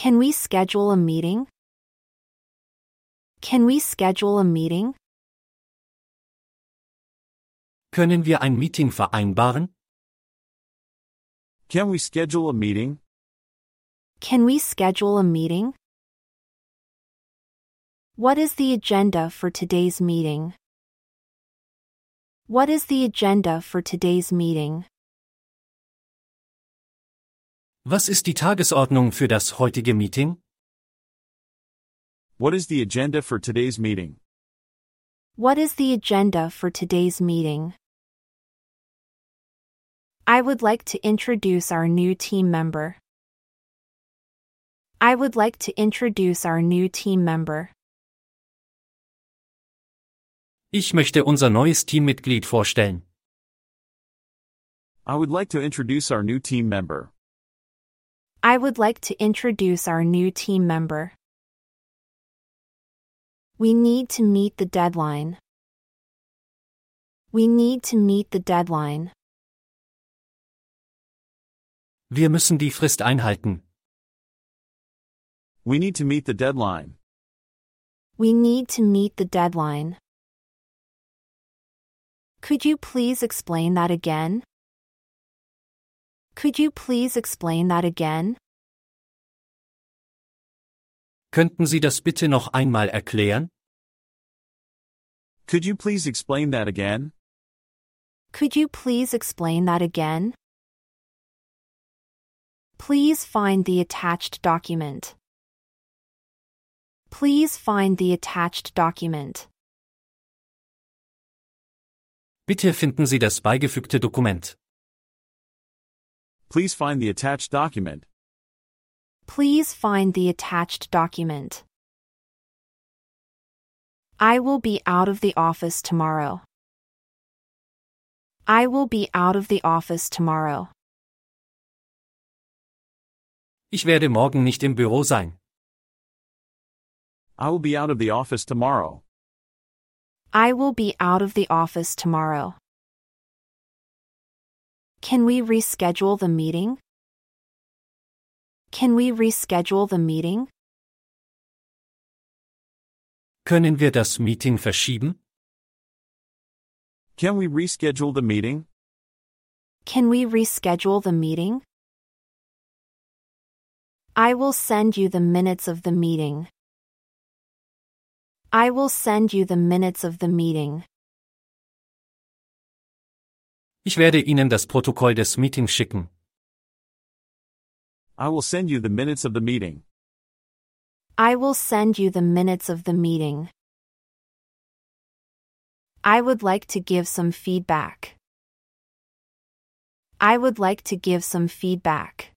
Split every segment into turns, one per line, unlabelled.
Can we schedule a meeting? Can we schedule a meeting?
Können wir ein Meeting vereinbaren?
Can we schedule a meeting?
Can we schedule a meeting? What is the agenda for today's meeting? What is the agenda for today's meeting?
Was ist die Tagesordnung für das heutige Meeting?
What is the agenda for today's meeting?
What is the agenda for today's meeting? I would like to introduce our new team member. I would like to introduce our new team member.
Ich möchte unser neues Teammitglied vorstellen.
I would like to introduce our new team member.
I would like to introduce our new team member. We need to meet the deadline. We need to meet the deadline.
Wir müssen die Frist einhalten.
We need to meet the deadline.
We need to meet the deadline. Could you please explain that again? Could you please explain that again?
Könnten Sie das bitte noch einmal erklären?
Could you please explain that again?
Could you please explain that again? Please find the attached document. Please find the attached document.
Bitte finden Sie das beigefügte Dokument.
Please find the attached document.
Please find the attached document. I will be out of the office tomorrow. I will be out of the office tomorrow.
Ich werde morgen nicht im Büro sein.
I will be out of the office tomorrow.
I will be out of the office tomorrow. Can we reschedule the meeting? Can we reschedule the meeting?
Können wir das Meeting verschieben?
Can we reschedule the meeting?
Can we reschedule the meeting? I will send you the minutes of the meeting. I will send you the minutes of the meeting.
Ich werde Ihnen das Protokoll des Meetings schicken.
I will send you the minutes of the meeting.
I will send you the minutes of the meeting. I would like to give some feedback. I would like to give some feedback.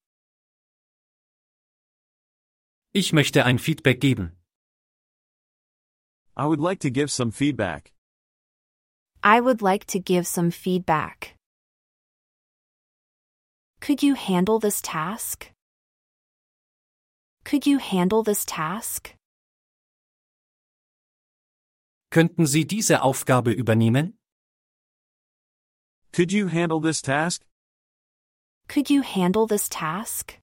Ich möchte ein Feedback geben.
I would like to give some feedback.
I would like to give some feedback. Could you handle this task? Could you handle this task?
Könnten Sie diese Aufgabe übernehmen?
Could you handle this task?
Could you handle this task?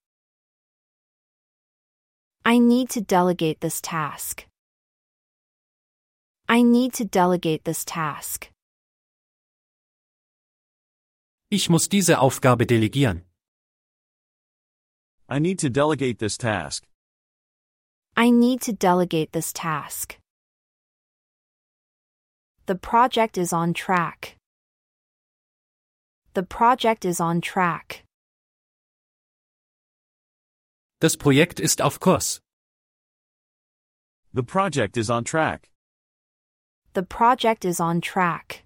I need to delegate this task. I need to delegate this task.
Ich muss diese Aufgabe delegieren.
I need to delegate this task.
I need to delegate this task. The project is on track. The project is on track.
Das Projekt ist auf Kurs.
The project is on track.
The project is on track.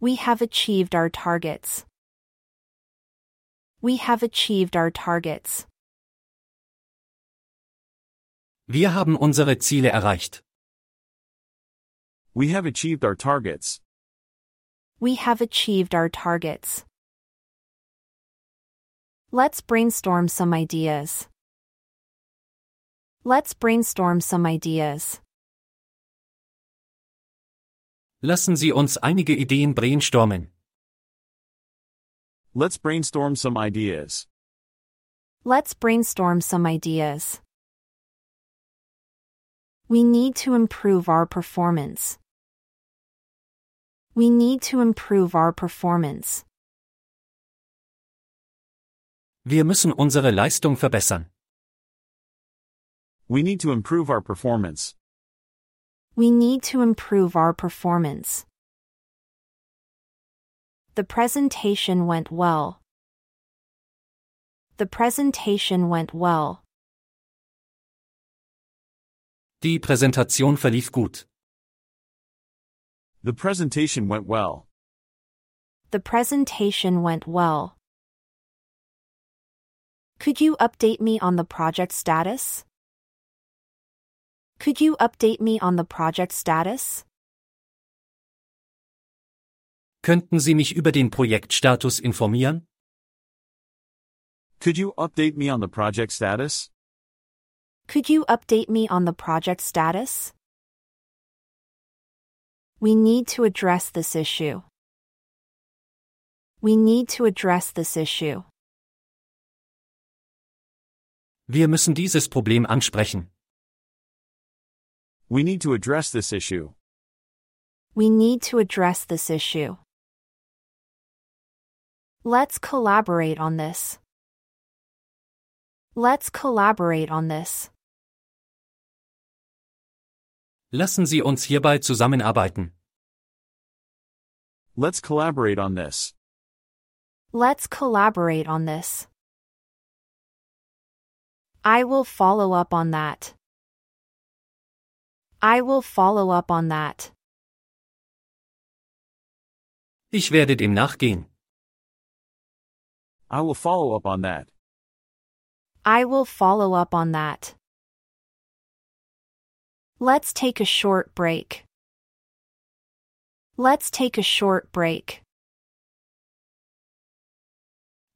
We have achieved our targets. We have achieved our targets.
Wir haben unsere Ziele erreicht.
We have achieved our targets.
We have achieved our targets. Let's brainstorm some ideas. Let's brainstorm some ideas.
Lassen Sie uns einige Ideen brainstormen.
Let's brainstorm some ideas.
Let's brainstorm some ideas. We need to improve our performance. We need to improve our performance.
Wir müssen unsere Leistung verbessern.
We need to improve our performance.
We need to improve our performance. The presentation went well. The presentation went well.
Die Präsentation verlief gut.
The presentation went well.
The presentation went well. Could you update me on the project status? Could you update me on the project status?
Könnten Sie mich über den Projektstatus informieren?
Could you update me on the project status?
Could you update me on the project status? We need to address this issue. We need to address this issue.
Wir müssen dieses Problem ansprechen.
We need to address this issue.
We need to address this issue. Let's collaborate on this. Let's collaborate on this.
Lassen Sie uns hierbei zusammenarbeiten.
Let's collaborate on this.
Let's collaborate on this. I will follow up on that. I will follow up on that.
Ich werde dem nachgehen.
I will follow up on that.
I will follow up on that. Let's take a short break. Let's take a short break.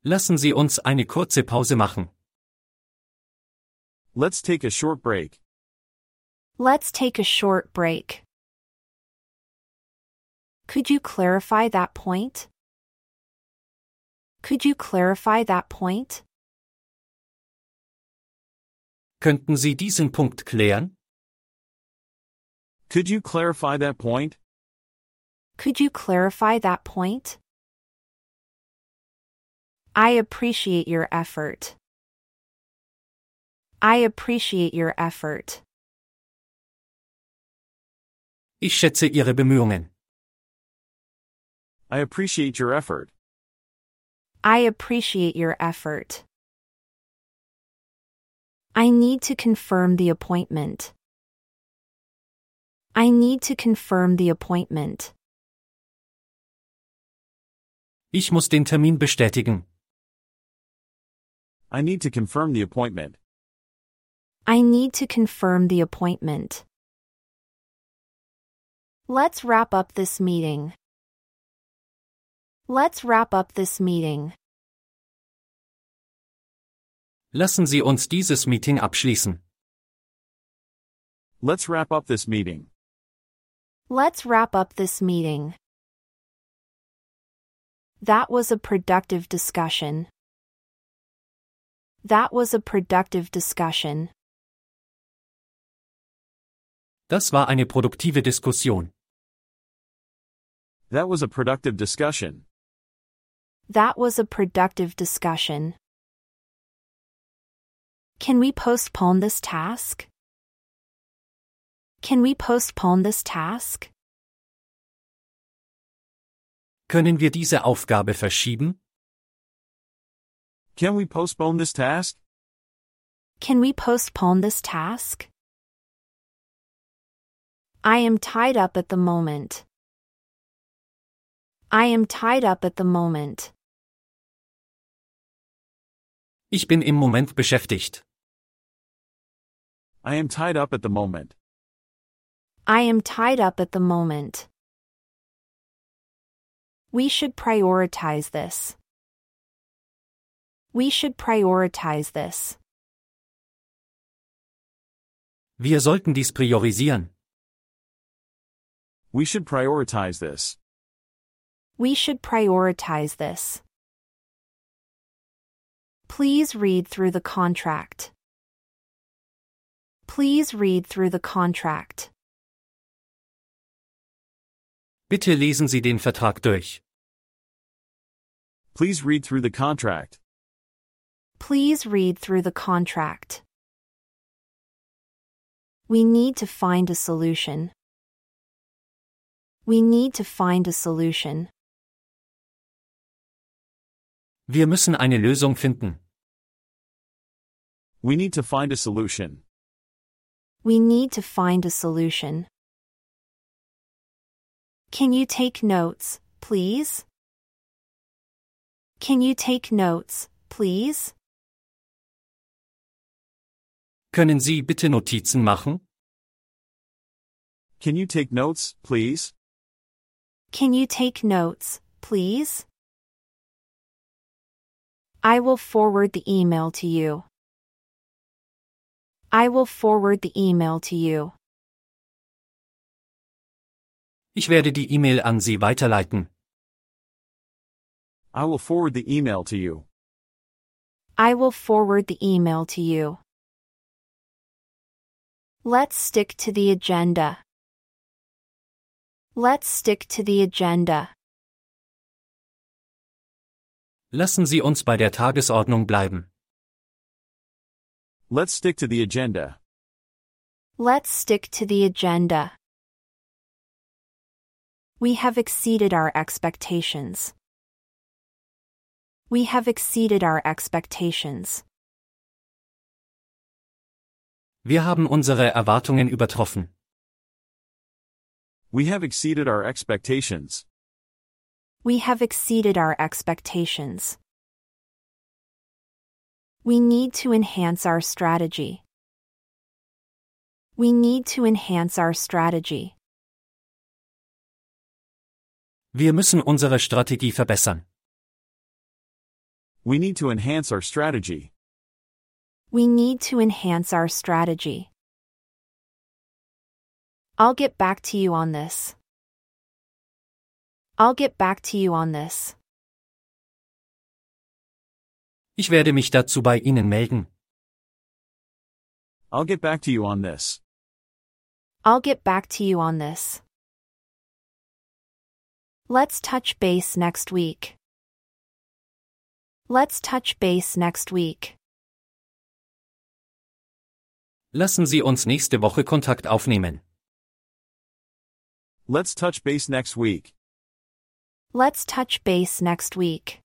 Lassen Sie uns eine kurze Pause machen.
Let's take a short break.
Let's take a short break. Could you clarify that point? Could you clarify that point?
Könnten Sie diesen Punkt klären?
Could you clarify that point?
Could you clarify that point? I appreciate your effort. I appreciate your effort.
Ich schätze Ihre Bemühungen.
I appreciate your effort.
I appreciate your effort. I need to confirm the appointment. I need to confirm the appointment.
Ich muss den Termin bestätigen.
I need to confirm the appointment.
I need to confirm the appointment. Let's wrap up this meeting. Let's wrap up this meeting.
Lassen Sie uns dieses Meeting abschließen.
Let's wrap up this meeting.
Let's wrap up this meeting. That was a productive discussion. That was a productive discussion.
Das war eine produktive Diskussion.
That was a productive discussion.
That was a productive discussion. Can we postpone this task? Can we postpone this task?
Können wir diese Aufgabe verschieben?
Can we postpone this task?
Can we postpone this task? I am tied up at the moment. I am tied up at the moment.
Ich bin im Moment beschäftigt.
I am tied up at the moment.
I am tied up at the moment. We should prioritize this. We should prioritize this.
Wir sollten dies priorisieren.
We should prioritize this.
We should prioritize this. Please read through the contract. Please read through the contract.
Bitte lesen Sie den Vertrag durch.
Please read through the contract.
Please read through the contract. We need to find a solution. We need to find a solution.
Wir müssen eine Lösung finden.
We need to find a solution.
We need to find a solution. Can you take notes, please? Can you take notes, please?
Können Sie bitte Notizen machen?
Can you take notes, please?
Can you take notes, please? I will forward the email to you. I will forward the email to you.
Ich werde die E-Mail an Sie weiterleiten.
I will forward the email to you.
I will forward the email to you. Let's stick to the agenda. Let's stick to the agenda.
Lassen Sie uns bei der Tagesordnung bleiben.
Let's stick to the agenda.
Let's stick to the agenda. We have exceeded our expectations. We have exceeded our expectations.
Wir haben unsere Erwartungen übertroffen.
We have exceeded our expectations.
We have exceeded our expectations. We need to enhance our strategy. We need to enhance our strategy.
Wir müssen unsere Strategie verbessern.
We need to enhance our strategy.
We need to enhance our strategy. I'll get back to you on this. I'll get back to you on this.
Ich werde mich dazu bei Ihnen melden.
I'll get back to you on this.
I'll get back to you on this. Let's touch base next week. Let's touch base next week.
Lassen Sie uns nächste Woche Kontakt aufnehmen.
Let's touch base next week.
Let's touch base next week.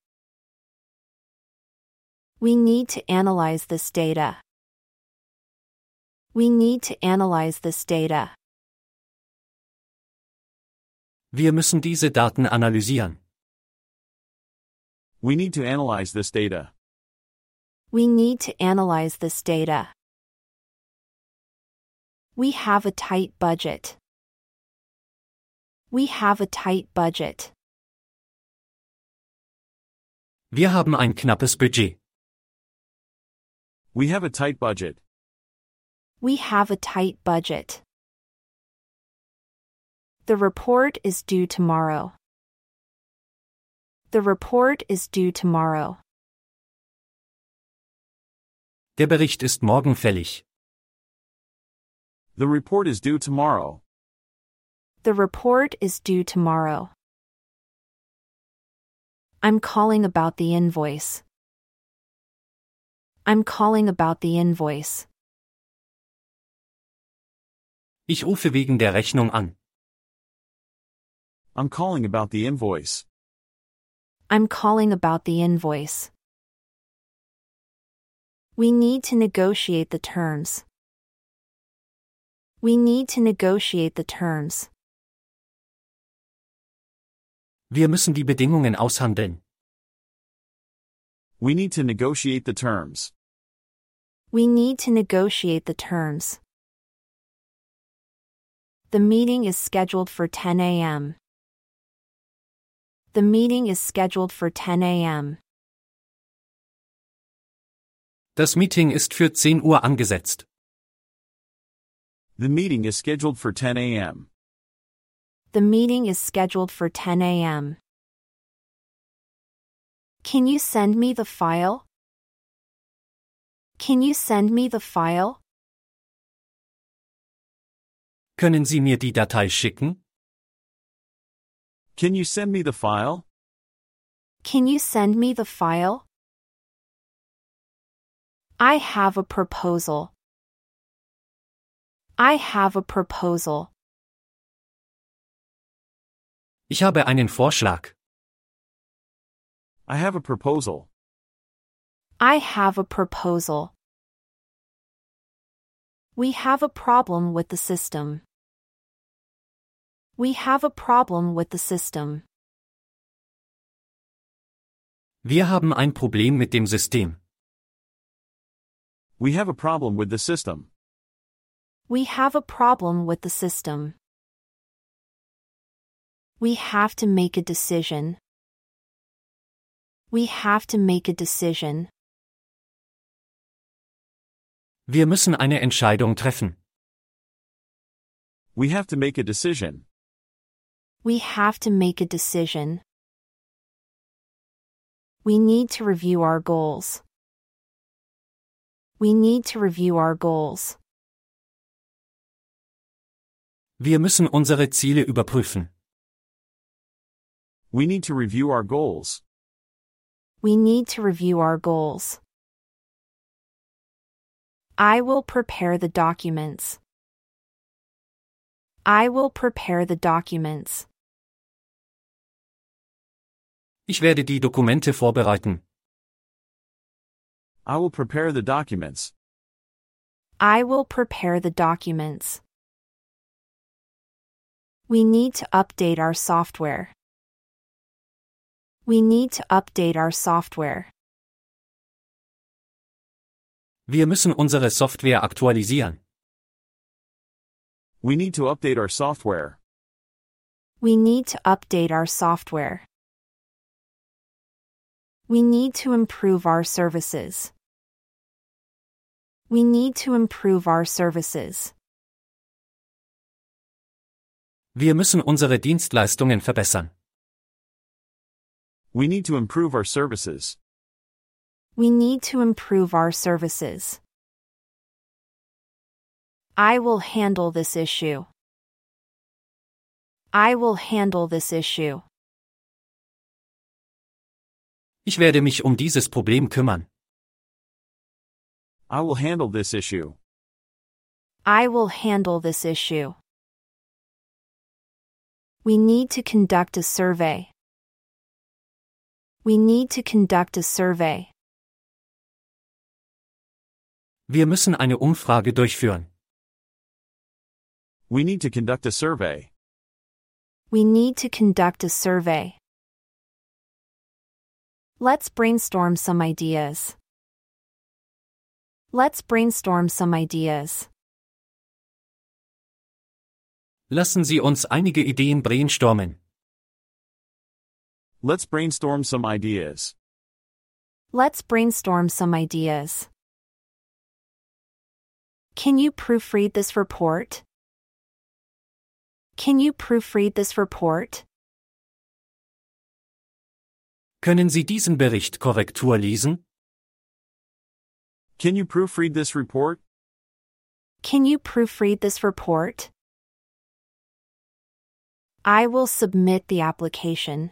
We need to analyze this data. We need to analyze this data.
Wir müssen diese Daten analysieren.
We need to analyze this data.
We need to analyze this data. We have a tight budget. We have a tight budget.
Wir haben ein knappes Budget.
We have a tight budget.
We have a tight budget. The report is due tomorrow. The report is due tomorrow.
Der Bericht ist morgen fällig.
The report is due tomorrow.
The report is due tomorrow. I'm calling about the invoice. I'm calling about the invoice.
Ich rufe wegen der Rechnung an.
I'm calling about the invoice.
I'm calling about the invoice. We need to negotiate the terms. We need to negotiate the terms.
Wir müssen die Bedingungen aushandeln.
We need to negotiate the terms.
We need to negotiate the terms. The meeting is scheduled for 10 a.m. The meeting is scheduled for 10 a.m.
Das Meeting ist für 10 Uhr angesetzt.
The meeting is scheduled for 10 a.m.
The meeting is scheduled for 10 a.m. Can you send me the file? Can you send me the file?
Können Sie mir die Datei schicken?
Can you send me the file?
Can you send me the file? I have a proposal. I have a proposal.
Ich habe einen Vorschlag.
I have a proposal.
I have a proposal. We have a problem with the system. We have a problem with the system.
Wir haben ein Problem mit dem System.
We have a problem with the system.
We have a problem with the system. We have to make a decision. We have to make a decision.
Wir müssen eine Entscheidung treffen.
We have to make a decision.
We have to make a decision. We need to review our goals. We need to review our goals.
Wir müssen unsere Ziele überprüfen.
We need to review our goals.
We need to review our goals. I will prepare the documents. I will prepare the documents.
Ich werde die Dokumente vorbereiten.
I will prepare the documents.
I will prepare the documents. We need to update our software. We need to update our software.
Wir müssen unsere Software aktualisieren.
We need to update our software.
We need to update our software. We need to improve our services. We need to improve our services.
Wir müssen unsere Dienstleistungen verbessern.
We need to improve our services.
We need to improve our services. I will handle this issue. I will handle this issue.
Ich werde mich um dieses Problem kümmern.
I will handle this issue.
I will handle this issue. We need to conduct a survey. We need to conduct a survey.
Wir müssen eine Umfrage durchführen.
We need to conduct a survey.
We need to conduct a survey. Let's brainstorm some ideas. Let's brainstorm some ideas.
Lassen Sie uns einige Ideen brainstormen.
Let's brainstorm some ideas.
Let's brainstorm some ideas. Can you proofread this report? Can you proofread this report?
Können Sie diesen Bericht Korrektur lesen?
Can you proofread this report?
Can you proofread this report? I will submit the application.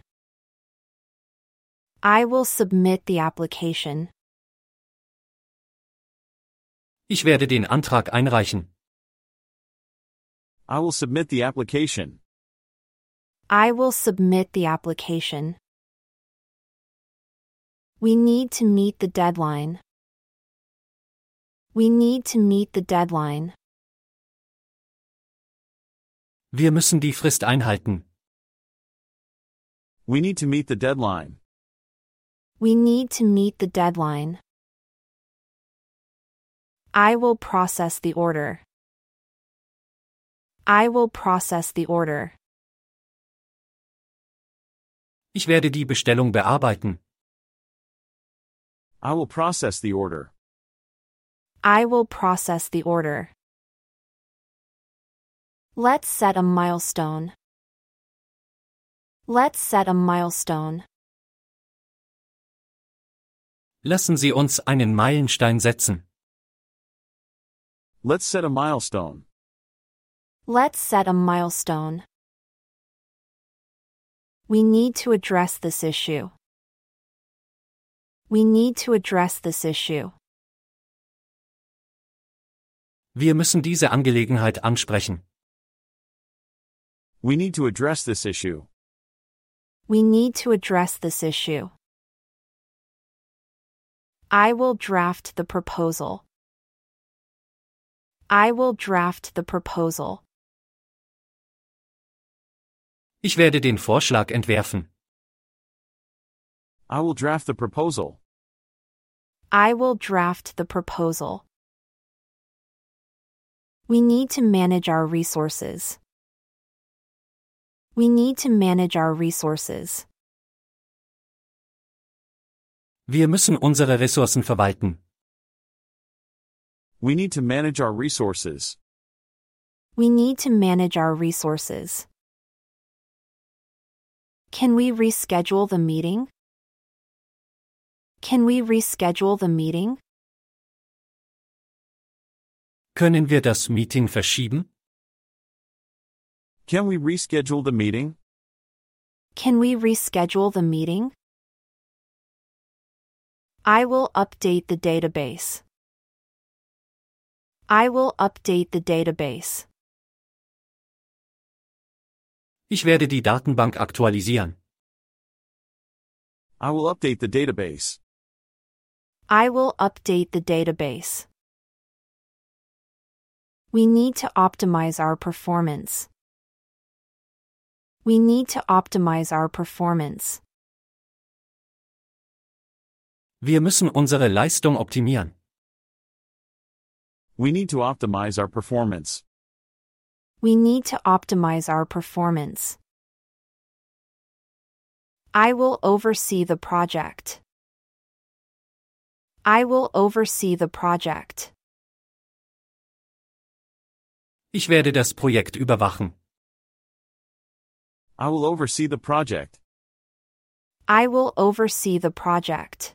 I will submit the application.
Ich werde den Antrag einreichen.
I will submit the application.
I will submit the application. We need to meet the deadline. We need to meet the deadline.
Wir müssen die Frist einhalten.
We need to meet the deadline.
We need to meet the deadline. I will process the order. I will process the order.
Ich werde die Bestellung bearbeiten.
I will process the order.
I will process the order. Let's set a milestone. Let's set a milestone.
Lassen Sie uns einen Meilenstein setzen.
Let's set a milestone.
Let's set a milestone. We need to address this issue. We need to address this issue.
Wir müssen diese Angelegenheit ansprechen.
We need to address this issue.
We need to address this issue. I will draft the proposal. I will draft the proposal.
Ich werde den Vorschlag entwerfen.
I will draft the proposal.
I will draft the proposal. We need to manage our resources. We need to manage our resources.
Wir müssen unsere Ressourcen verwalten.
We need to manage our resources.
We need to manage our resources. Can we reschedule the meeting? Can we reschedule the meeting?
Können wir das Meeting verschieben?
Can we reschedule the meeting?
Can we reschedule the meeting? I will update the database. I will update the database.
Ich werde die Datenbank aktualisieren.
I will update the database.
I will update the database. We need to optimize our performance. We need to optimize our performance.
Wir müssen unsere Leistung optimieren.
We need to optimize our performance.
We need to optimize our performance. I will oversee the project. I will oversee the project.
Ich werde das Projekt überwachen.
I will oversee the project.
I will oversee the project.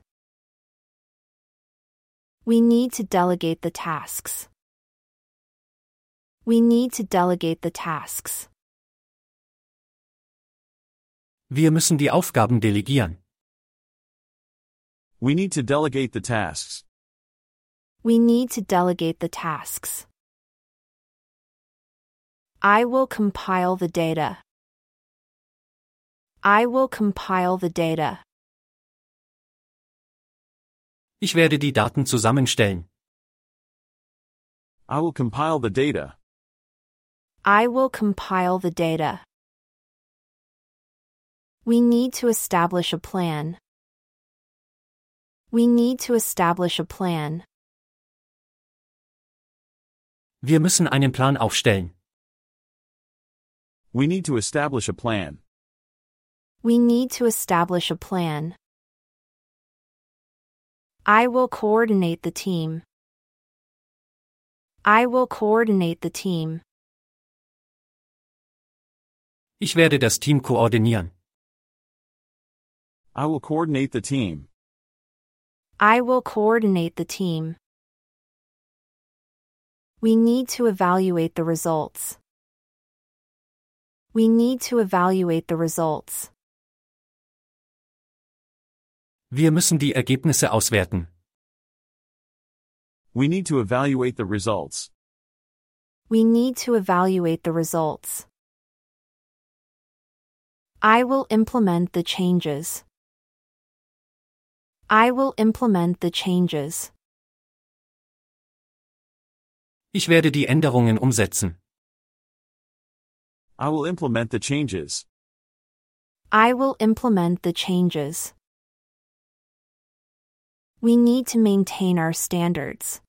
We need to delegate the tasks. We need to delegate the tasks.
Wir müssen die Aufgaben delegieren.
We need to delegate the tasks.
We need to delegate the tasks. I will compile the data. I will compile the data.
Ich werde die Daten zusammenstellen.
I will compile the data.
I will compile the data. We need to establish a plan. We need to establish a plan.
Wir müssen einen Plan aufstellen.
We need to establish a plan.
We need to establish a plan. I will coordinate the team. I will coordinate the team.
Ich werde das Team koordinieren.
I will coordinate the team.
I will coordinate the team. We need to evaluate the results. We need to evaluate the results.
Wir müssen die Ergebnisse auswerten.
We need to evaluate the results.
We need to evaluate the results. I will implement the changes. I will implement the changes.
Ich werde die Änderungen umsetzen.
I will implement the changes.
I will implement the changes. We need to maintain our standards.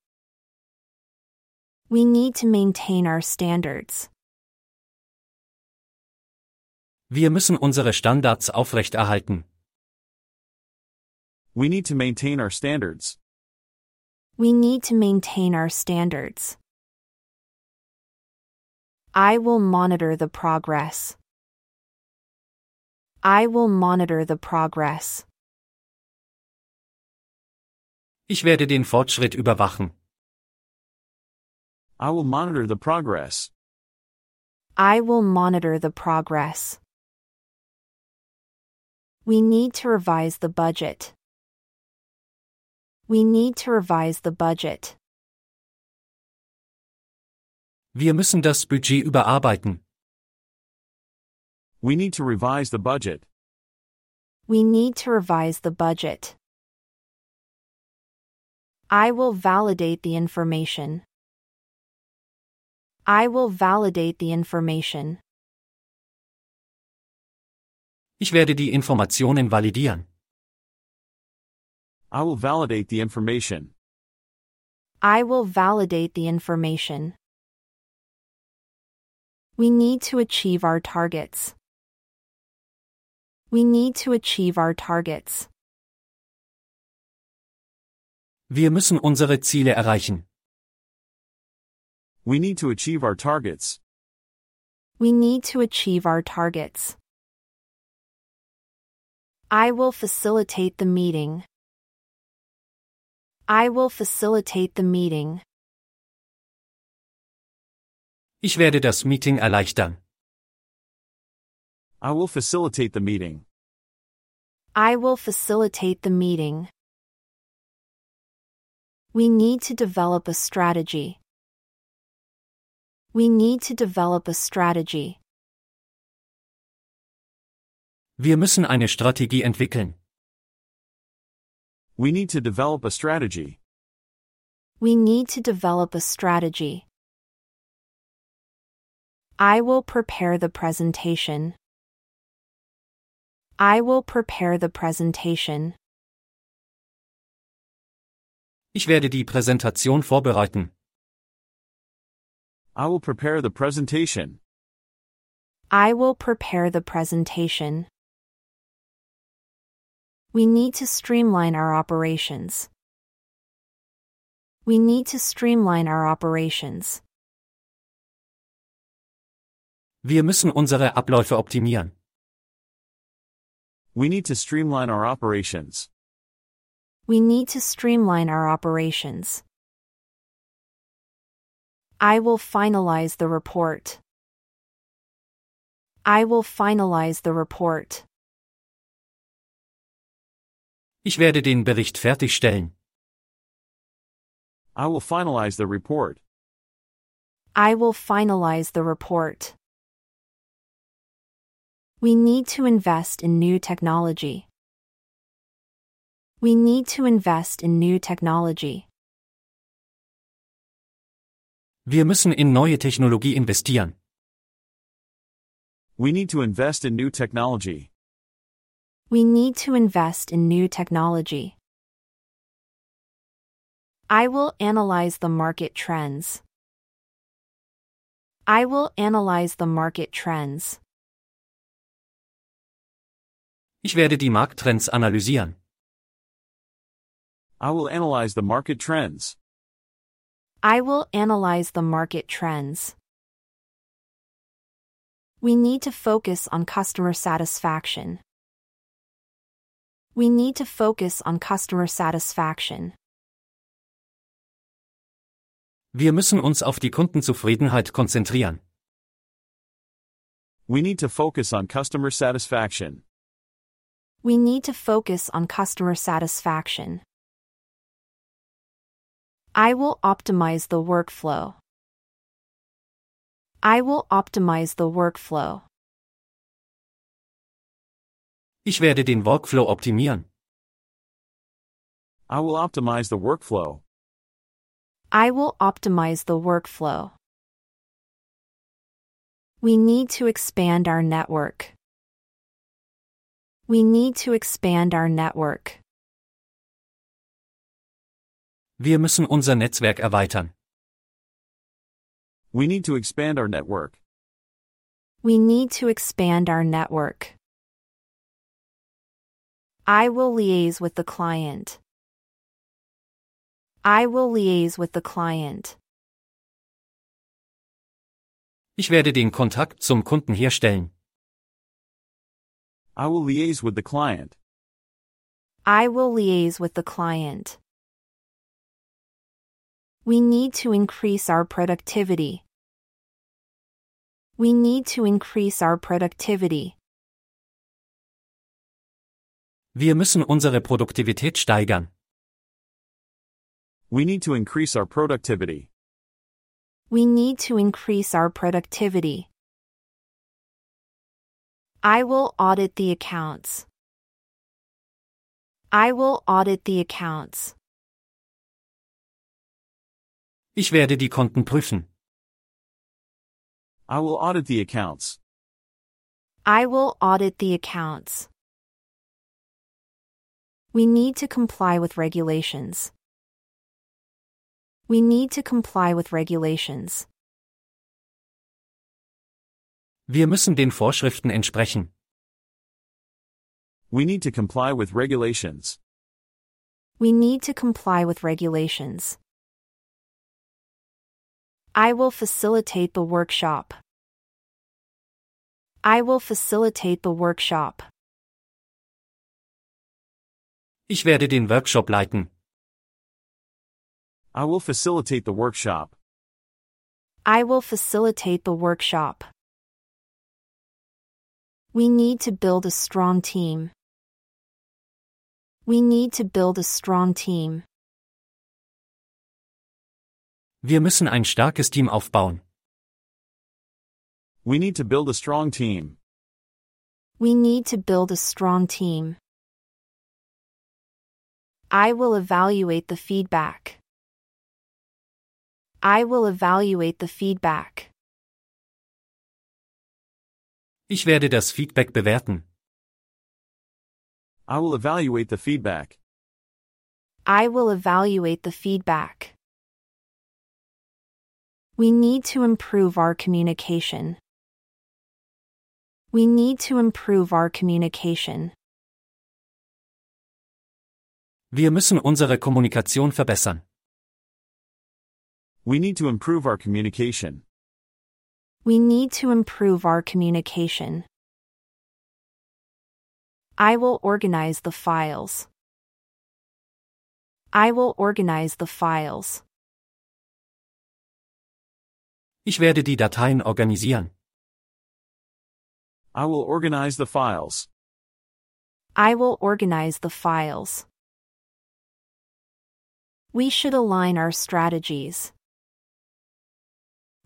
We need to maintain our standards.
Wir müssen unsere Standards aufrechterhalten.
We need to maintain our standards.
We need to maintain our standards. I will monitor the progress. I will monitor the progress.
Ich werde den Fortschritt überwachen.
I will monitor the progress.
I will monitor the progress. We need to revise the budget. We need to revise the budget.
Wir müssen das Budget überarbeiten.
We need to revise the budget.
We need to revise the budget. I will validate the information. I will validate the information.
Ich werde die Informationen validieren.
I will validate the information.
I will validate the information. We need to achieve our targets. We need to achieve our targets.
Wir müssen unsere Ziele erreichen.
We need to achieve our targets.
We need to achieve our targets. I will facilitate the meeting. I will facilitate the meeting.
Ich werde das Meeting erleichtern.
I will facilitate the meeting.
I will facilitate the meeting. We need to develop a strategy. We need to develop a strategy.
Wir müssen eine Strategie entwickeln.
We need to develop a strategy.
We need to develop a strategy. I will prepare the presentation. I will prepare the presentation.
Ich werde die Präsentation vorbereiten.
I will prepare the presentation.
I will prepare the presentation. We need to streamline our operations. We need to streamline our operations.
Wir müssen unsere Abläufe optimieren.
We need to streamline our operations.
We need to streamline our operations. I will finalize the report. I will finalize the report.
Ich werde den Bericht fertigstellen.
I will finalize the report.
I will finalize the report. We need to invest in new technology. We need to invest in new technology.
Wir müssen in neue Technologie investieren.
We need to invest in new technology.
We need to invest in new technology. I will analyze the market trends. I will analyze the market trends.
Ich werde die Markttrends analysieren.
I will analyze the market trends.
I will analyze the market trends. We need to focus on customer satisfaction. We need to focus on customer satisfaction.
Wir müssen uns auf die Kundenzufriedenheit konzentrieren.
We need to focus on customer satisfaction.
We need to focus on customer satisfaction. I will optimize the workflow. I will optimize the workflow.
Ich werde den Workflow optimieren.
I will optimize the workflow.
I will optimize the workflow. We need to expand our network. We need to expand our network.
Wir müssen unser Netzwerk erweitern.
We need to expand our network.
We need to expand our network. I will liaise with the client. I will liaise with the client.
Ich werde den Kontakt zum Kunden herstellen.
I will liaise with the client.
I will liaise with the client. We need to increase our productivity. We need to increase our productivity.
Wir müssen unsere Produktivität steigern.
We need to increase our productivity.
We need to increase our productivity. I will audit the accounts. I will audit the accounts.
Ich werde die Konten prüfen.
I will audit the accounts.
I will audit the accounts. We need to comply with regulations. We need to comply with regulations.
Wir müssen den Vorschriften entsprechen.
We need to comply with regulations.
We need to comply with regulations. I will facilitate the workshop. I will facilitate the workshop.
Ich werde den Workshop leiten.
I will facilitate the workshop.
I will facilitate the workshop. We need to build a strong team. We need to build a strong team.
Wir müssen ein starkes Team aufbauen.
We need to build a strong team.
We need to build a strong team. I will evaluate the feedback. I will evaluate the feedback.
Ich werde das Feedback bewerten.
I will evaluate the feedback.
I will evaluate the feedback. We need to improve our communication. We need to improve our communication.
Wir müssen unsere Kommunikation verbessern.
We need to improve our communication.
We need to improve our communication. I will organize the files. I will organize the files.
Ich werde die Dateien organisieren.
I will organize the files.
I will organize the files. We should align our strategies.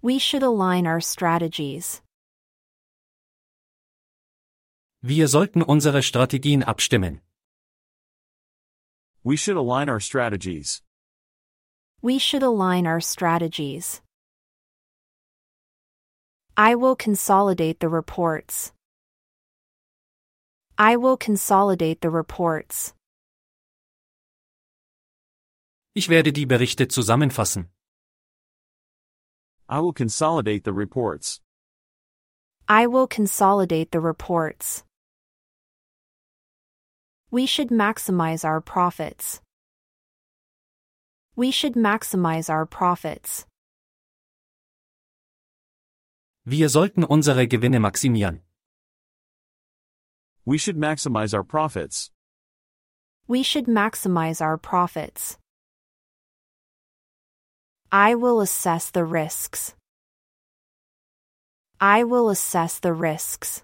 We should align our strategies.
Wir sollten unsere Strategien abstimmen.
We should align our strategies.
We should align our strategies. I will consolidate the reports. I will consolidate the reports.
Ich werde die Berichte zusammenfassen.
I will consolidate the reports.
I will consolidate the reports. We should maximize our profits. We should maximize our profits.
Wir sollten unsere Gewinne maximieren.
We should maximize our profits.
We should maximize our profits. I will assess the risks. I will assess the risks.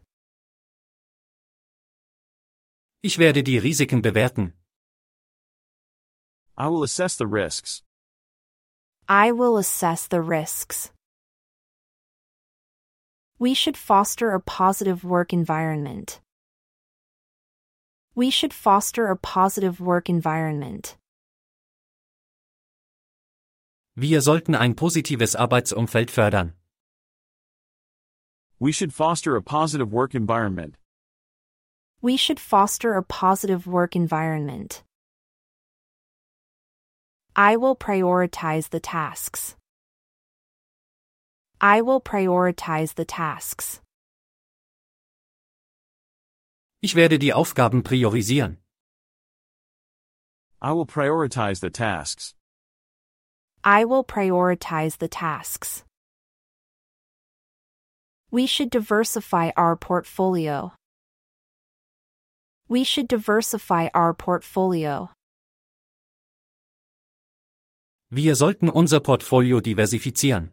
Ich werde die Risiken bewerten.
I will assess the risks.
I will assess the risks. We should foster a positive work environment. We should foster a positive work environment.
Wir sollten ein positives Arbeitsumfeld fördern.
We should foster a positive work environment.
We should foster a positive work environment. I will prioritize the tasks. I will prioritize the tasks.
Ich werde die Aufgaben priorisieren.
I will prioritize the tasks.
I will prioritize the tasks. We should diversify our portfolio. We should diversify our portfolio.
Wir sollten unser Portfolio diversifizieren.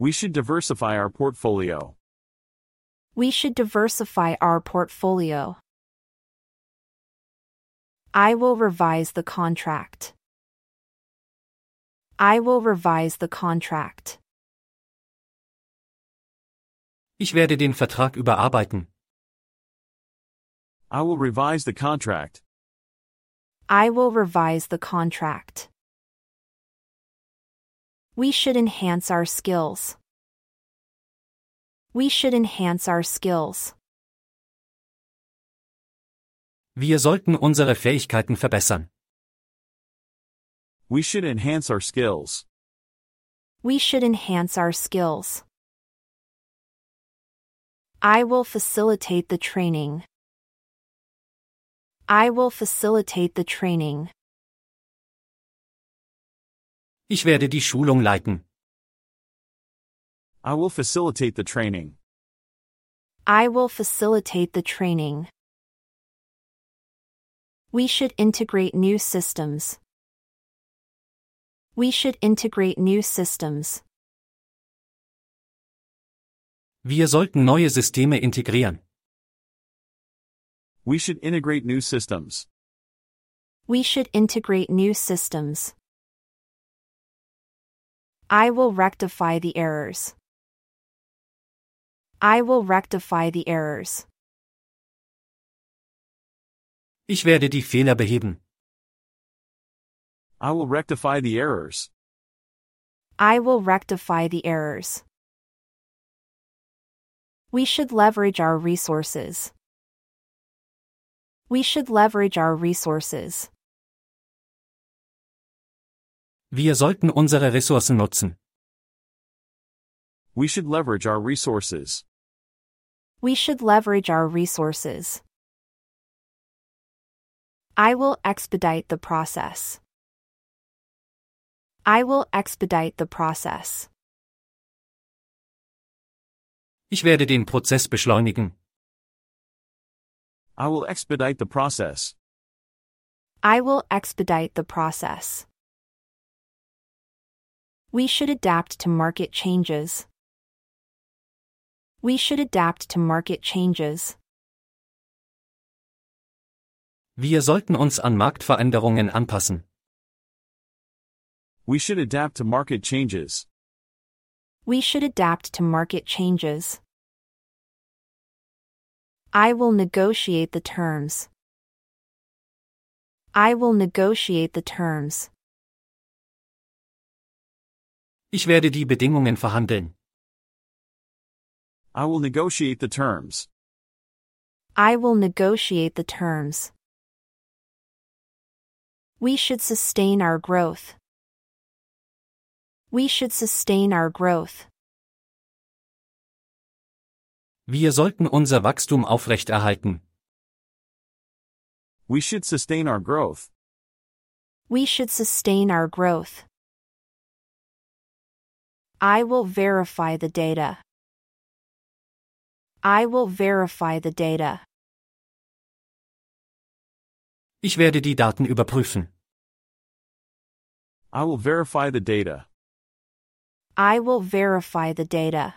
We should diversify our portfolio.
We should diversify our portfolio. I will revise the contract. I will revise the contract.
Ich werde den Vertrag überarbeiten.
I will revise the contract.
I will revise the contract. We should enhance our skills. We should enhance our skills.
Wir sollten unsere Fähigkeiten verbessern.
We should enhance our skills.
We should enhance our skills. I will facilitate the training. I will facilitate the training.
Ich werde die Schulung leiten.
I will facilitate the training.
I will facilitate the training. We should integrate new systems. We should integrate new systems.
Wir sollten neue Systeme integrieren.
We should integrate new systems.
We should integrate new systems. I will rectify the errors. I will rectify the errors.
Ich werde die Fehler beheben.
I will rectify the errors.
I will rectify the errors. We should leverage our resources. We should leverage our resources.
Wir sollten unsere Ressourcen nutzen.
We should leverage our resources.
We should leverage our resources. I will expedite the process. I will expedite the process.
Ich werde den Prozess beschleunigen.
I will expedite the process.
I will expedite the process. We should adapt to market changes. We should adapt to market changes.
Wir sollten uns an Marktveränderungen anpassen.
We should adapt to market changes.
We should adapt to market changes. I will negotiate the terms. I will negotiate the terms.
Ich werde die Bedingungen verhandeln.
I will negotiate the terms.
I will negotiate the terms. We should sustain our growth. We should sustain our growth.
Wir sollten unser Wachstum aufrechterhalten.
We should sustain our growth.
We should sustain our growth. I will verify the data. I will verify the data.
Ich werde die Daten überprüfen.
I will verify the data.
I will verify the data.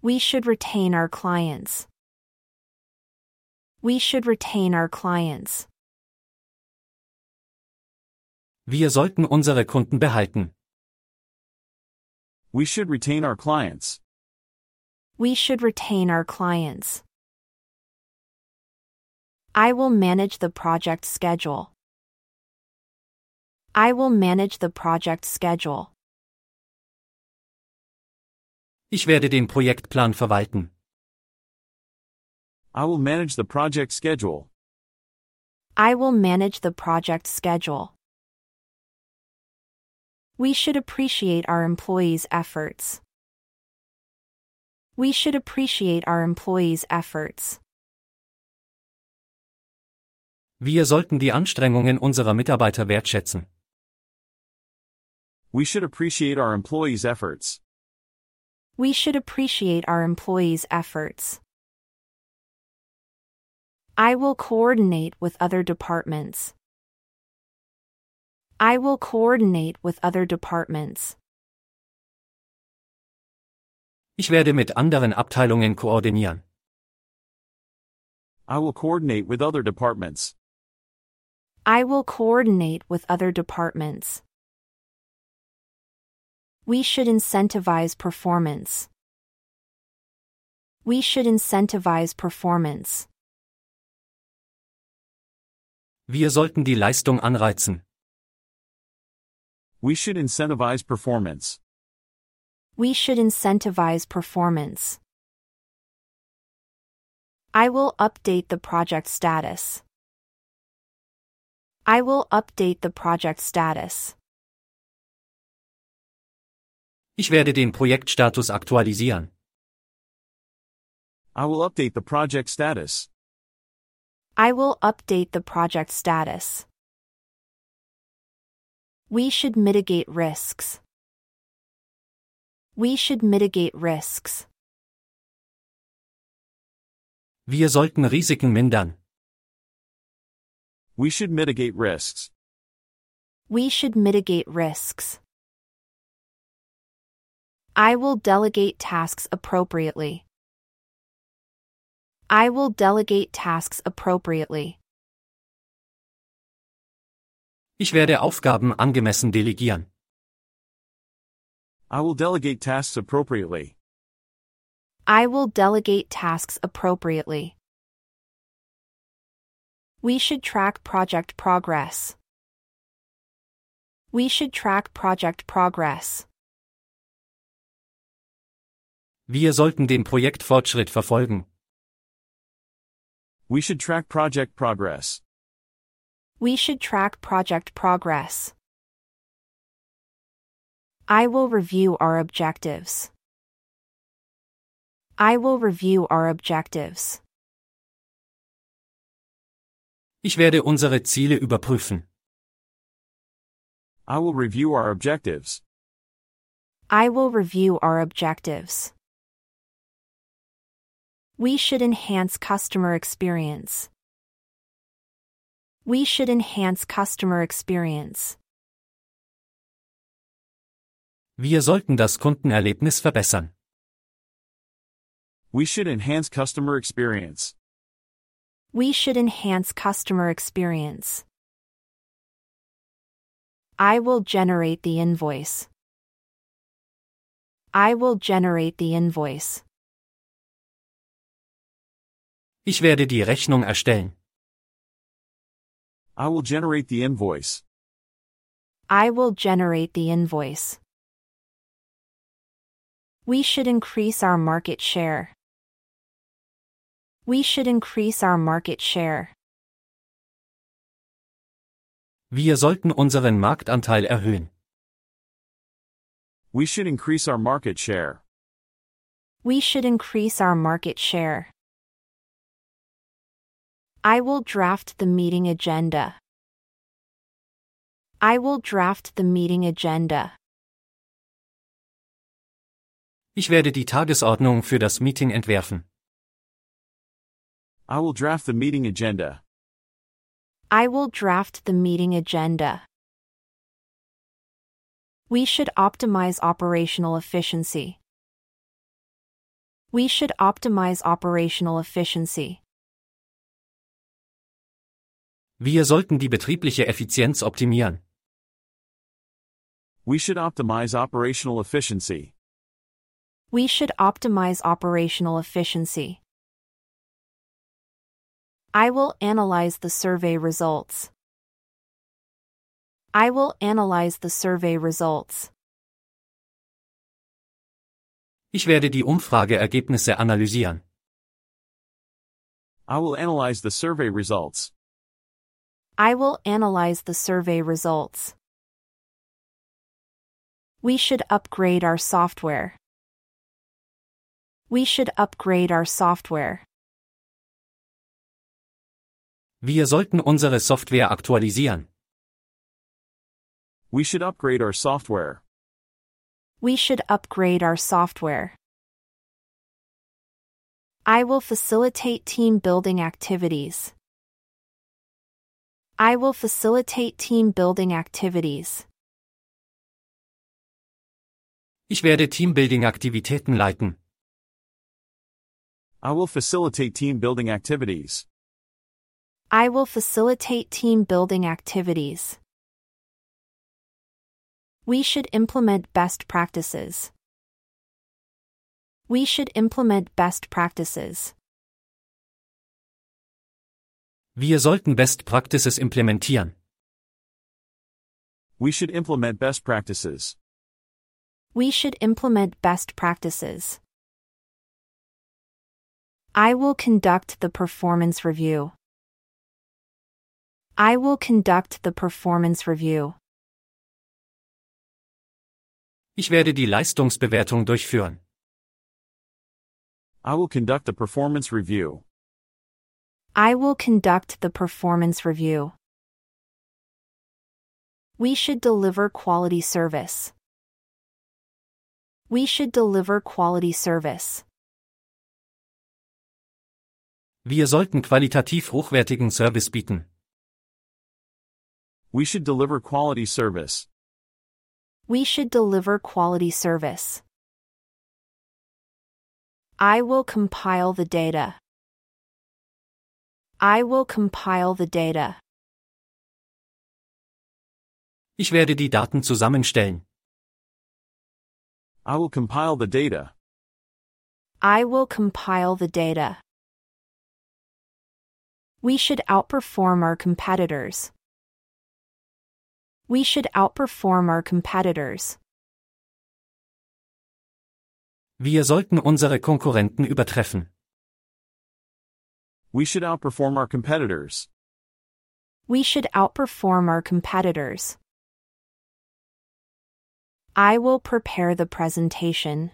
We should retain our clients. We should retain our clients.
Wir sollten unsere Kunden behalten.
We should retain our clients.
We should retain our clients. I will manage the project schedule. I will manage the project schedule.
Ich werde den Projektplan verwalten.
I will manage the project schedule.
I will manage the project schedule. We should appreciate our employees' efforts. We should appreciate our employees' efforts.
Wir sollten die Anstrengungen unserer Mitarbeiter wertschätzen.
We should appreciate our employees' efforts.
We should appreciate our employees' efforts. I will coordinate with other departments. I will coordinate with other departments.
Ich werde mit anderen Abteilungen koordinieren.
I will coordinate with other departments.
I will coordinate with other departments. We should incentivize performance. We should incentivize performance.
Wir sollten die Leistung anreizen.
We should incentivize performance.
We should incentivize performance. I will update the project status. I will update the project status.
Ich werde den Projektstatus aktualisieren.
I will update the project status.
I will update the project status. We should mitigate risks. We should mitigate risks.
Wir sollten Risiken mindern.
We should mitigate risks.
We should mitigate risks. I will delegate tasks appropriately. I will delegate tasks appropriately.
Ich werde Aufgaben angemessen delegieren.
I will delegate tasks appropriately.
I will delegate tasks appropriately. We should track project progress. We should track project progress.
Wir sollten den Projektfortschritt verfolgen.
We should track project progress.
We should track project progress. I will review our objectives. I will review our objectives.
Ich werde unsere Ziele überprüfen.
I will review our objectives.
I will review our objectives. We should enhance customer experience. We should enhance customer experience.
Wir sollten das Kundenerlebnis verbessern.
We should enhance customer experience.
We should enhance customer experience. I will generate the invoice. I will generate the invoice.
Ich werde die Rechnung erstellen.
I will generate the invoice.
I will generate the invoice. We should increase our market share. We should increase our market share.
Wir sollten unseren Marktanteil erhöhen.
We should increase our market share.
We should increase our market share. I will draft the meeting agenda. I will draft the meeting agenda.
Ich werde die Tagesordnung für das Meeting entwerfen.
I will draft the meeting agenda.
I will draft the meeting agenda. We should optimize operational efficiency. We should optimize operational efficiency.
Wir sollten die betriebliche Effizienz optimieren.
We should optimize operational efficiency.
We should optimize operational efficiency. I will analyze the survey results. I will analyze the survey results.
Ich werde die Umfrageergebnisse analysieren.
I will analyze the survey results.
I will analyze the survey results. We should upgrade our software. We should upgrade our software.
Wir sollten unsere Software aktualisieren.
We should upgrade our software.
We should upgrade our software. I will facilitate team building activities. I will facilitate team building activities.
Ich werde Teambuilding-Aktivitäten leiten.
I will facilitate team building activities.
I will facilitate team building activities. We should implement best practices. We should implement best practices.
Wir sollten Best Practices implementieren.
We should implement best practices.
We should implement best practices. I will conduct the performance review. I will conduct the performance review.
Ich werde die Leistungsbewertung durchführen.
I will conduct the performance review.
I will conduct the performance review. We should deliver quality service. We should deliver quality service.
Wir sollten qualitativ hochwertigen Service bieten.
We should deliver quality service.
We should deliver quality service. I will compile the data. I will compile the data.
Ich werde die Daten zusammenstellen.
I will compile the data.
I will compile the data. We should outperform our competitors. We should outperform our competitors.
Wir sollten unsere Konkurrenten übertreffen.
We should outperform our competitors.
We should outperform our competitors. I will prepare the presentation.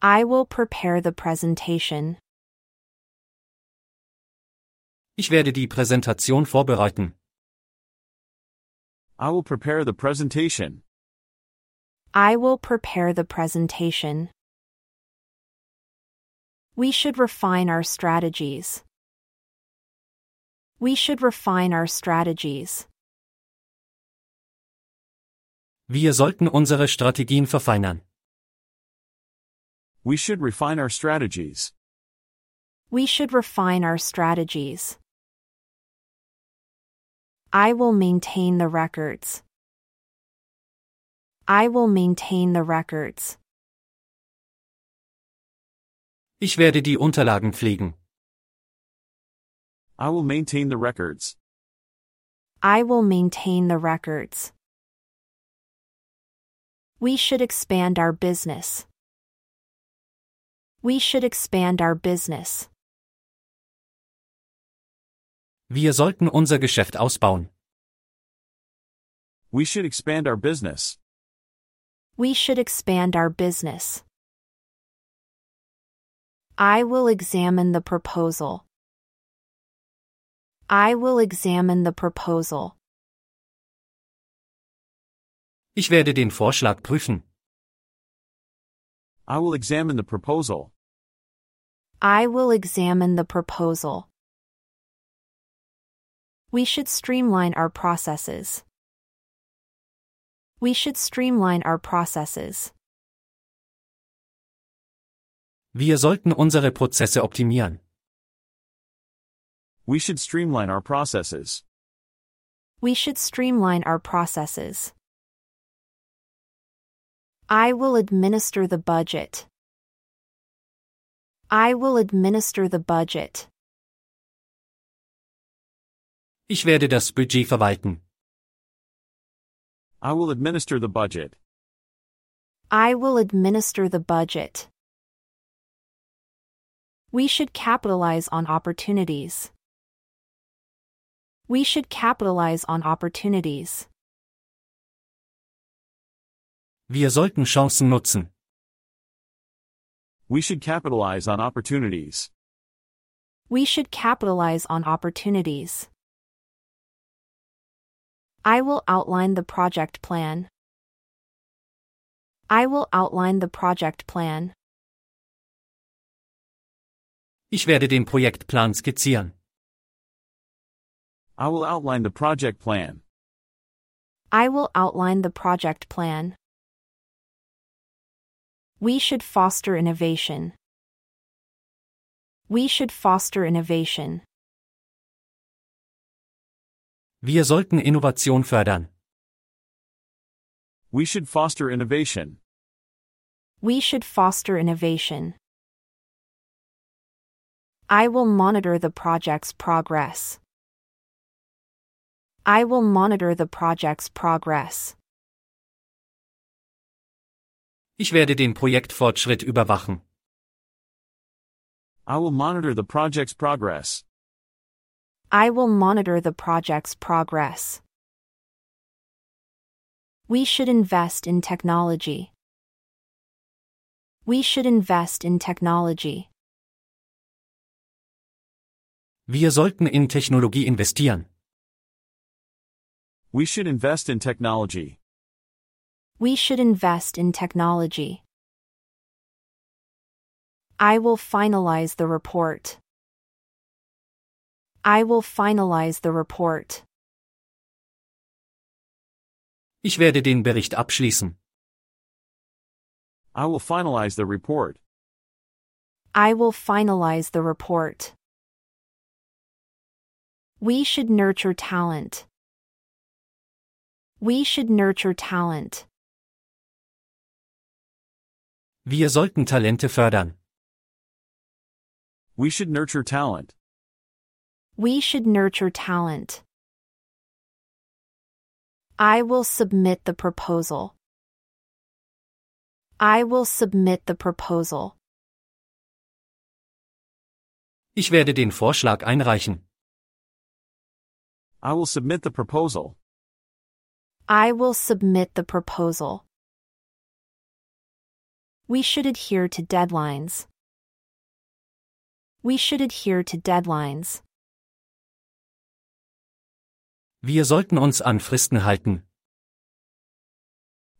I will prepare the presentation.
Ich werde die Präsentation vorbereiten.
I will prepare the presentation.
I will prepare the presentation. We should refine our strategies. We should refine our strategies.
Wir sollten unsere Strategien verfeinern.
We should refine our strategies.
We should refine our strategies. I will maintain the records. I will maintain the records.
Ich werde die Unterlagen pflegen.
I will maintain the records.
I will maintain the records. We should expand our business. We should expand our business.
Wir sollten unser Geschäft ausbauen.
We should expand our business.
We should expand our business. I will examine the proposal. I will examine the proposal.
Ich werde den Vorschlag prüfen.
I will examine the proposal.
I will examine the proposal. We should streamline our processes. We should streamline our processes.
Wir sollten unsere Prozesse optimieren.
We should streamline our processes.
We should streamline our processes. I will administer the budget. I will administer the budget.
Ich werde das Budget verwalten.
I will administer the budget.
I will administer the budget. We should capitalize on opportunities. We should capitalize on opportunities.
Wir sollten Chancen nutzen.
We should capitalize on opportunities.
We should capitalize on opportunities. I will outline the project plan. I will outline the project plan.
Ich werde den Projektplan skizzieren.
I will outline the project plan.
I will outline the project plan. We should foster innovation. We should foster innovation.
Wir sollten Innovation fördern.
We should foster innovation.
We should foster innovation. I will monitor the project's progress. I will monitor the project's progress.
Ich werde den Projektfortschritt überwachen.
I will monitor the project's progress.
I will monitor the project's progress. We should invest in technology. We should invest in technology.
Wir sollten in Technologie investieren.
We should invest in technology.
We should invest in technology. I will finalize the report. I will finalize the report.
Ich werde den Bericht abschließen.
I will finalize the report.
I will finalize the report. We should nurture talent. We should nurture talent.
Wir sollten Talente fördern.
We should nurture talent.
We should nurture talent. I will submit the proposal. I will submit the proposal.
Ich werde den Vorschlag einreichen.
I will submit the proposal.
I will submit the proposal. We should adhere to deadlines. We should adhere to deadlines.
Wir sollten uns an Fristen halten.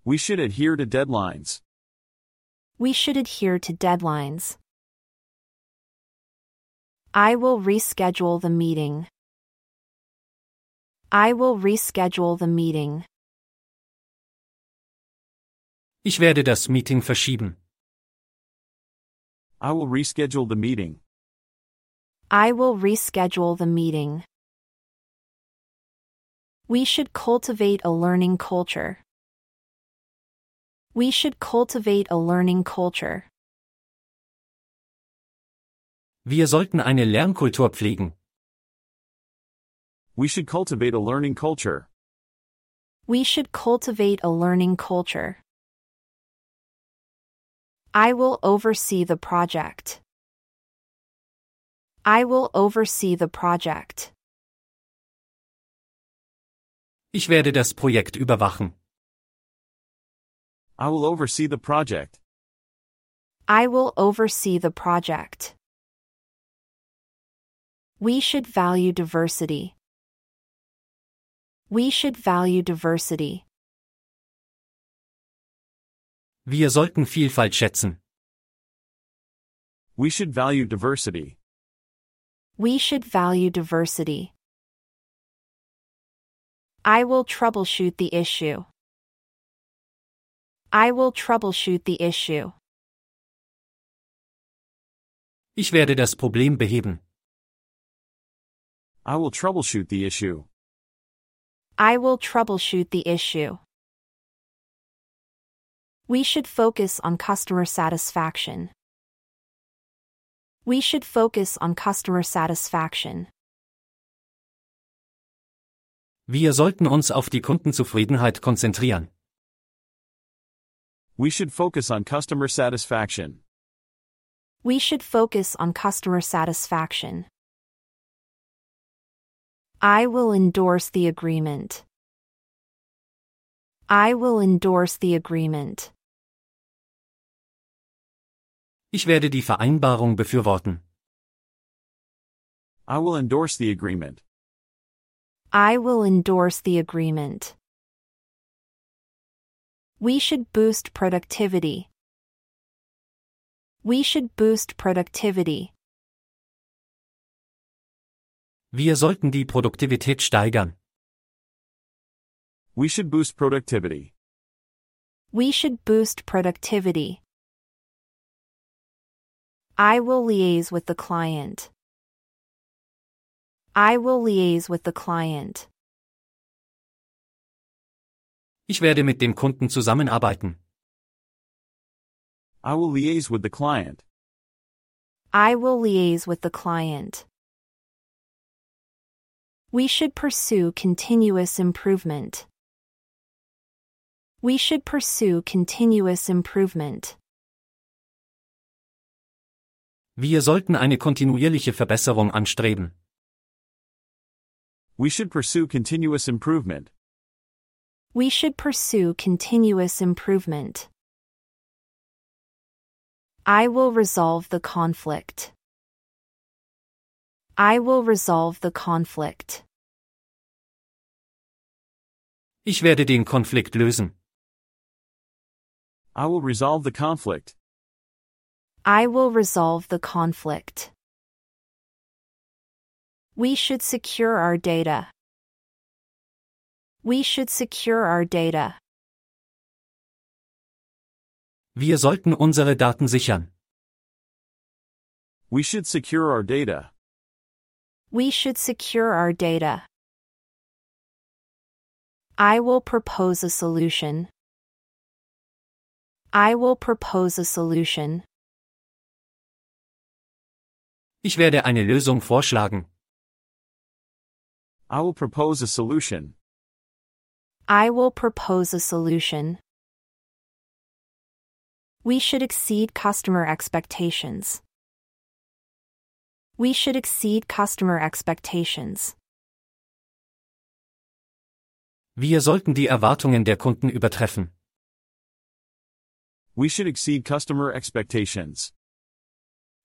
We should adhere to deadlines.
We should adhere to deadlines. I will reschedule the meeting. I will reschedule the meeting.
Ich werde das Meeting verschieben.
I will reschedule the meeting.
I will reschedule the meeting. We should cultivate a learning culture. We should cultivate a learning culture.
Wir sollten eine Lernkultur pflegen.
We should cultivate a learning culture.
We should cultivate a learning culture. I will oversee the project. I will oversee the project.
Ich werde das Projekt überwachen.
I will oversee the project.
I will oversee the project. We should value diversity. We should value diversity.
Wir sollten Vielfalt schätzen.
We should value diversity.
We should value diversity. I will troubleshoot the issue. I will troubleshoot the issue.
Ich werde das Problem beheben.
I will troubleshoot the issue.
I will troubleshoot the issue. We should focus on customer satisfaction. We should focus on customer satisfaction.
Wir sollten uns auf die Kundenzufriedenheit konzentrieren.
We should focus on customer satisfaction.
We should focus on customer satisfaction. I will endorse the agreement. I will endorse the agreement.
Ich werde die Vereinbarung befürworten.
I will endorse the agreement.
I will endorse the agreement. We should boost productivity. We should boost productivity.
Wir sollten die Produktivität steigern.
We should boost productivity.
We should boost productivity. I will liaise with the client. I will liaise with the client.
Ich werde mit dem Kunden zusammenarbeiten.
I will liaise with the client.
I will liaise with the client. We should pursue continuous improvement. We should pursue continuous improvement.
Wir sollten eine kontinuierliche Verbesserung anstreben.
We should pursue continuous improvement.
We should pursue continuous improvement. I will resolve the conflict. I will resolve the conflict.
Ich werde den Konflikt lösen.
I will resolve the conflict.
I will resolve the conflict. We should secure our data. We should secure our data.
Wir sollten unsere Daten sichern.
We should secure our data.
We should secure our data. I will propose a solution. I will propose a solution.
Ich werde eine Lösung vorschlagen.
I will propose a solution.
I will propose a solution. We should exceed customer expectations. We should exceed customer expectations.
Wir sollten die Erwartungen der Kunden übertreffen.
We should exceed customer expectations.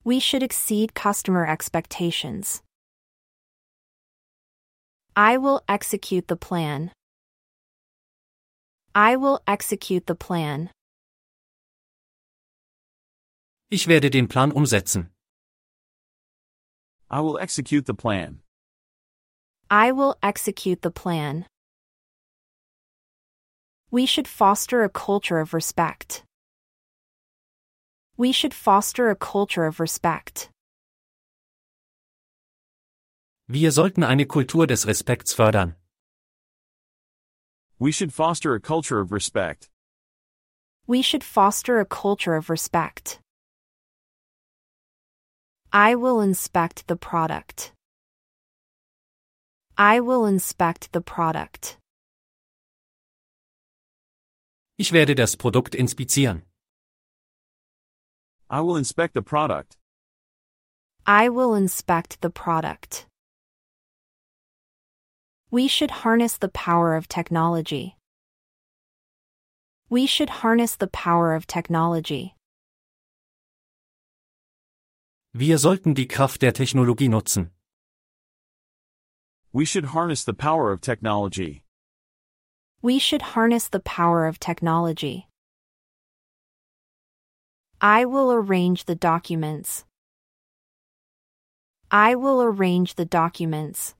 We should exceed customer expectations. I will execute the plan. I will execute the plan.
Ich werde den Plan umsetzen.
I will execute the plan.
I will execute the plan. We should foster a culture of respect. We should foster a culture of respect.
Wir sollten eine Kultur des Respekts fördern.
We should foster a culture of respect.
We should foster a culture of respect. I will inspect the product. I will inspect the product.
Ich werde das Produkt inspizieren.
I will inspect the product.
I will inspect the product. We should harness the power of technology. We should harness the power of technology.
Wir sollten die Kraft der Technologie nutzen.
We should harness the power of technology.
We should harness the power of technology. I will arrange the documents. I will arrange the documents.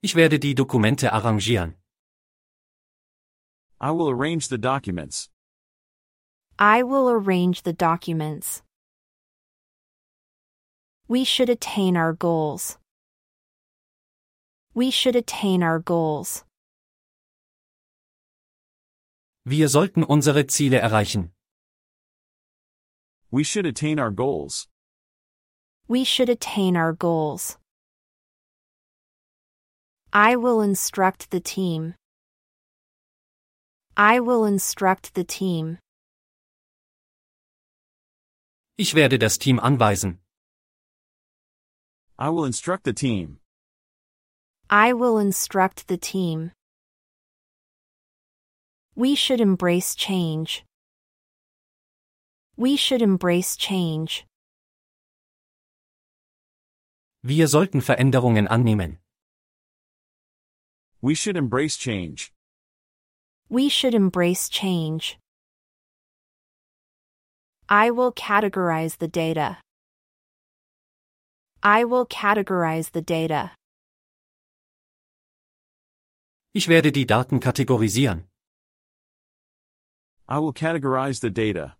Ich werde die Dokumente arrangieren.
I will arrange the documents.
I will arrange the documents. We should attain our goals. We should attain our goals.
Wir sollten unsere Ziele erreichen.
We should attain our goals.
We should attain our goals. I will instruct the team. I will instruct the team.
Ich werde das Team anweisen.
I will instruct the team.
I will instruct the team. We should embrace change. We should embrace change.
Wir sollten Veränderungen annehmen.
We should embrace change.
We should embrace change. I will categorize the data. I will categorize the data.
Ich werde die Daten kategorisieren.
I will categorize the data.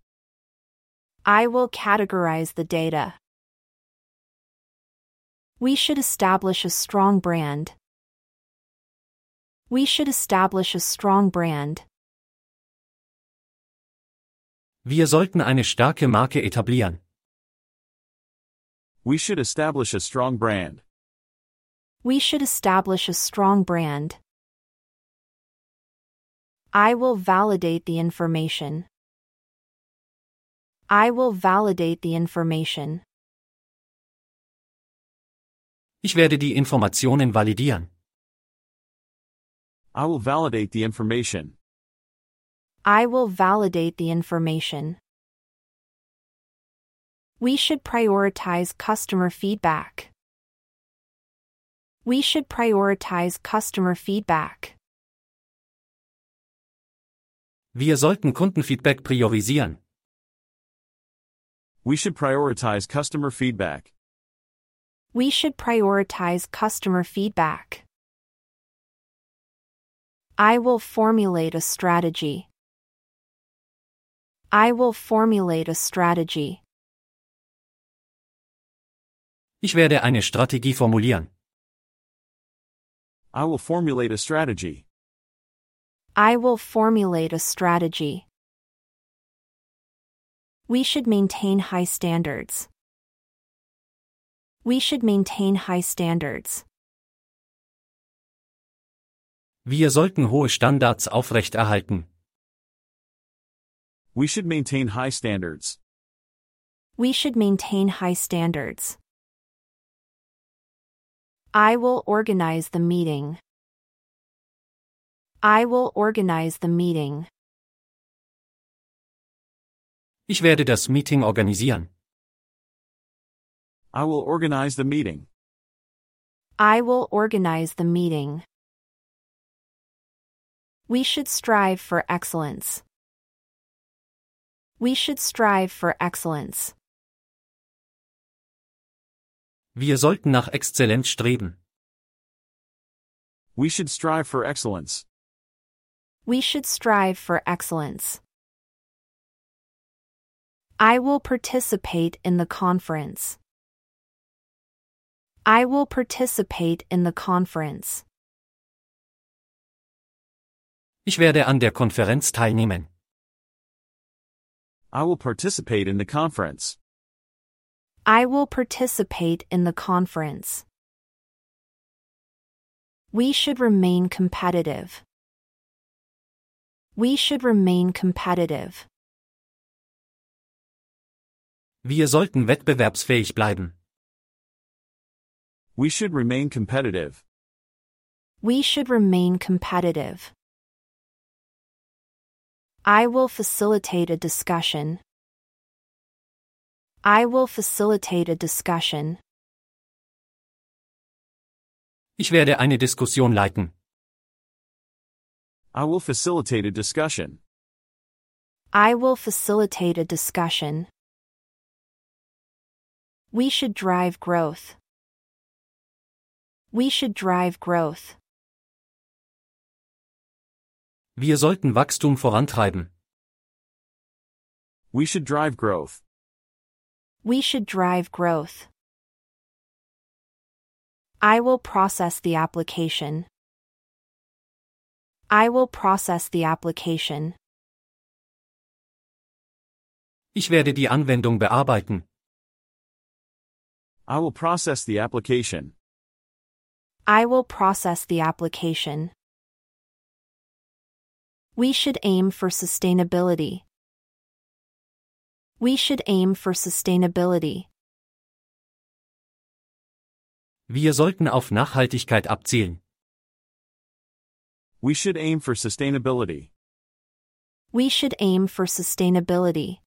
I will categorize the data. We should establish a strong brand. We should establish a strong brand.
Wir sollten eine starke Marke etablieren.
We should establish a strong brand.
We should establish a strong brand. I will validate the information. I will validate the information.
Ich werde die Informationen validieren.
I will validate the information.
I will validate the information. We should prioritize customer feedback. We should prioritize customer feedback.
Wir sollten Kundenfeedback priorisieren.
We should prioritize customer feedback.
We should prioritize customer feedback. I will formulate a strategy. I will formulate a strategy.
Ich werde eine Strategie formulieren.
I will formulate a strategy.
I will formulate a strategy. We should maintain high standards. We should maintain high standards.
Wir sollten hohe Standards aufrechterhalten.
We should maintain high standards.
We should maintain high standards. I will organize the meeting. I will organize the meeting.
Ich werde das Meeting organisieren.
I will organize the meeting.
I will organize the meeting. We should strive for excellence. We should strive for excellence.
Wir sollten nach Exzellenz streben.
We should strive for excellence.
We should strive for excellence. I will participate in the conference. I will participate in the conference.
Ich werde an der Konferenz teilnehmen.
I will participate in the conference.
I will participate in the conference. We should remain competitive. We should remain competitive.
Wir sollten wettbewerbsfähig bleiben.
We should remain competitive.
We should remain competitive. I will facilitate a discussion. I will facilitate a discussion.
Ich werde eine Diskussion leiten.
I will facilitate a discussion.
I will facilitate a discussion. We should drive growth. We should drive growth.
Wir sollten Wachstum vorantreiben.
We should drive growth.
We should drive growth. I will process the application. I will process the application.
Ich werde die Anwendung bearbeiten.
I will process the application.
I will process the application. We should aim for sustainability. We should aim for sustainability.
Wir sollten auf Nachhaltigkeit abzielen.
We should aim for sustainability.
We should aim for sustainability.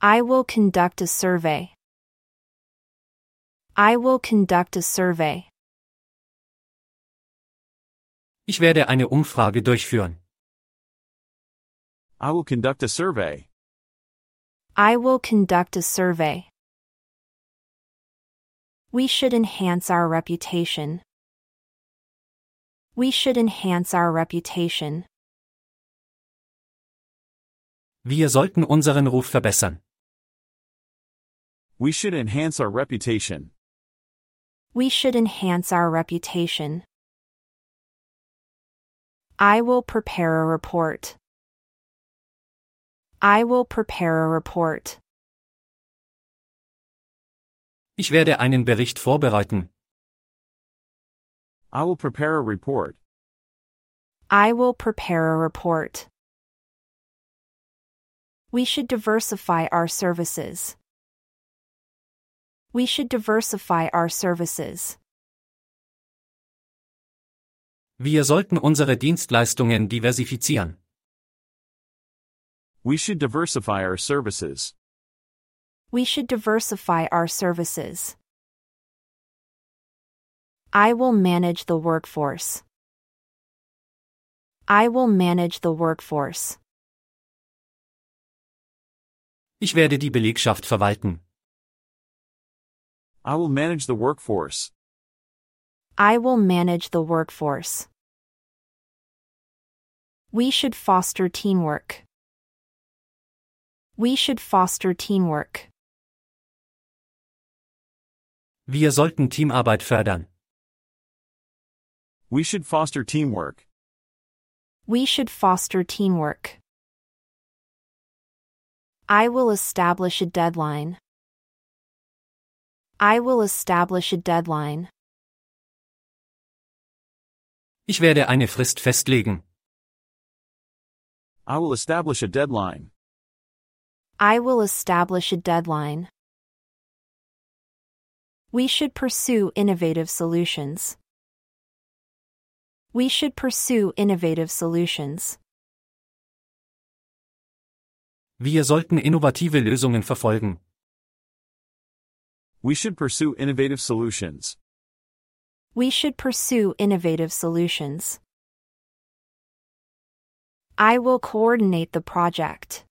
I will conduct a survey. I will conduct a survey.
Ich werde eine Umfrage durchführen.
I will conduct a survey.
I will conduct a survey. We should enhance our reputation. We should enhance our reputation.
Wir sollten unseren Ruf verbessern.
We should enhance our reputation.
We should enhance our reputation. I will prepare a report. I will prepare a report.
Ich werde einen Bericht vorbereiten.
I will prepare a report.
I will prepare a report. We should diversify our services. We should diversify our services.
Wir sollten unsere Dienstleistungen diversifizieren.
We should diversify our services.
We should diversify our services. I will manage the workforce. I will manage the workforce.
Ich werde die Belegschaft verwalten.
I will manage the workforce.
I will manage the workforce. We should foster teamwork. We should foster teamwork.
Wir sollten Teamarbeit fördern.
We should foster teamwork.
We should foster teamwork. I will establish a deadline. I will establish a deadline.
Ich werde eine Frist festlegen.
I will establish a deadline.
I will establish a deadline. We should pursue innovative solutions. We should pursue innovative solutions.
Wir sollten innovative Lösungen verfolgen.
We should pursue innovative solutions.
We should pursue innovative solutions. I will coordinate the project.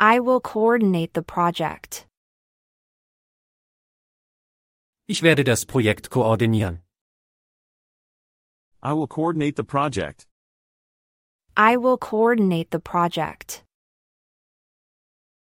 I will coordinate the project.
Ich werde das Projekt koordinieren.
I will coordinate the project.
I will coordinate the project.